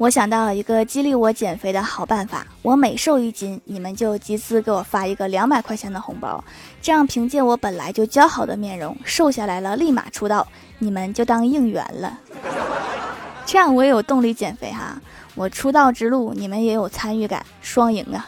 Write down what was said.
我想到一个激励我减肥的好办法我每瘦一斤你们就集资给我发一个两百块钱的红包这样凭借我本来就姣好的面容瘦下来了立马出道你们就当应援了。这样我也有动力减肥哈我出道之路你们也有参与感双赢啊。